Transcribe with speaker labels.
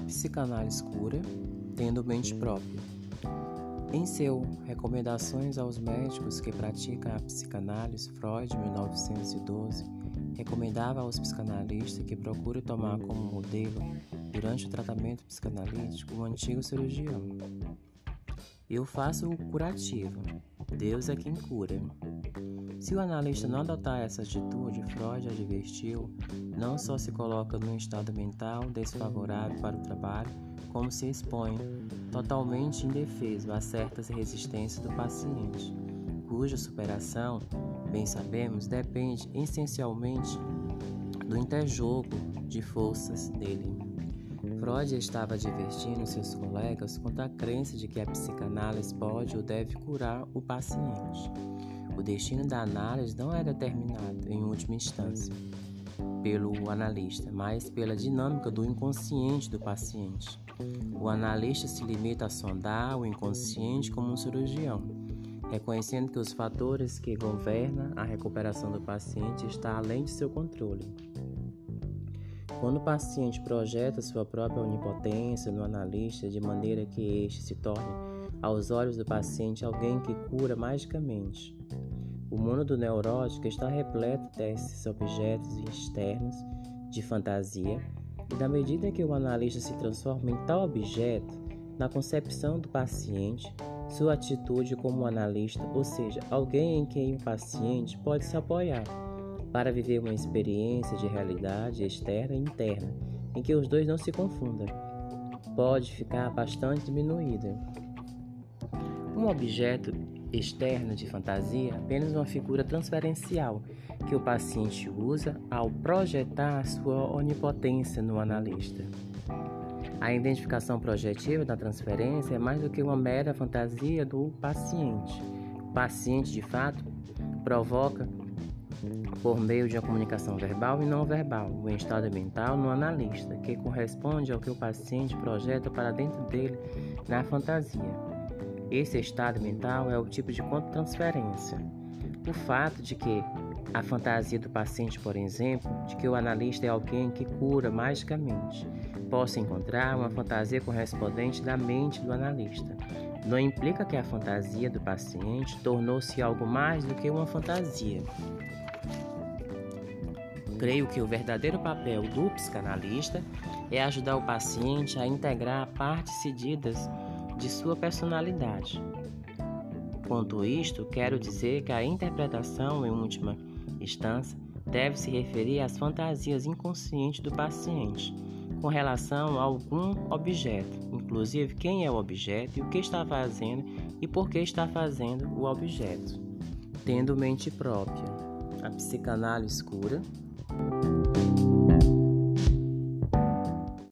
Speaker 1: psicanálise cura, tendo mente própria. Em seu Recomendações aos Médicos que Praticam a Psicanálise, Freud, 1912, recomendava aos psicanalistas que procurem tomar como modelo, durante o tratamento psicanalítico, o antigo cirurgião. Eu faço o curativo, Deus é quem cura. Se o analista não adotar essa atitude, Freud advertiu, não só se coloca num estado mental desfavorável para o trabalho, como se expõe totalmente indefeso a certas resistências do paciente, cuja superação, bem sabemos, depende essencialmente do interjogo de forças dele. Freud estava advertindo seus colegas quanto à crença de que a psicanálise pode ou deve curar o paciente. O destino da análise não é determinado, em última instância, pelo analista, mas pela dinâmica do inconsciente do paciente. O analista se limita a sondar o inconsciente como um cirurgião, reconhecendo que os fatores que governam a recuperação do paciente estão além de seu controle. Quando o paciente projeta sua própria onipotência no analista de maneira que este se torne, aos olhos do paciente, alguém que cura magicamente. O mundo do neurótico está repleto desses objetos externos de fantasia, e na medida que o analista se transforma em tal objeto, na concepção do paciente, sua atitude como analista, ou seja, alguém em quem o paciente pode se apoiar para viver uma experiência de realidade externa e interna, em que os dois não se confundam, pode ficar bastante diminuída. Um objeto externo de fantasia apenas uma figura transferencial que o paciente usa ao projetar sua onipotência no analista. A identificação projetiva da transferência é mais do que uma mera fantasia do paciente. O paciente, de fato, provoca por meio de uma comunicação verbal e não verbal, o estado mental no analista, que corresponde ao que o paciente projeta para dentro dele na fantasia. Esse estado mental é o tipo de transferência. O fato de que a fantasia do paciente, por exemplo, de que o analista é alguém que cura magicamente, possa encontrar uma fantasia correspondente da mente do analista. Não implica que a fantasia do paciente tornou-se algo mais do que uma fantasia. Creio que o verdadeiro papel do psicanalista é ajudar o paciente a integrar partes cedidas de sua personalidade. Quanto isto, quero dizer que a interpretação, em última instância, deve se referir às fantasias inconscientes do paciente com relação a algum objeto, inclusive quem é o objeto e o que está fazendo e por que está fazendo o objeto. Tendo mente própria, a psicanálise cura.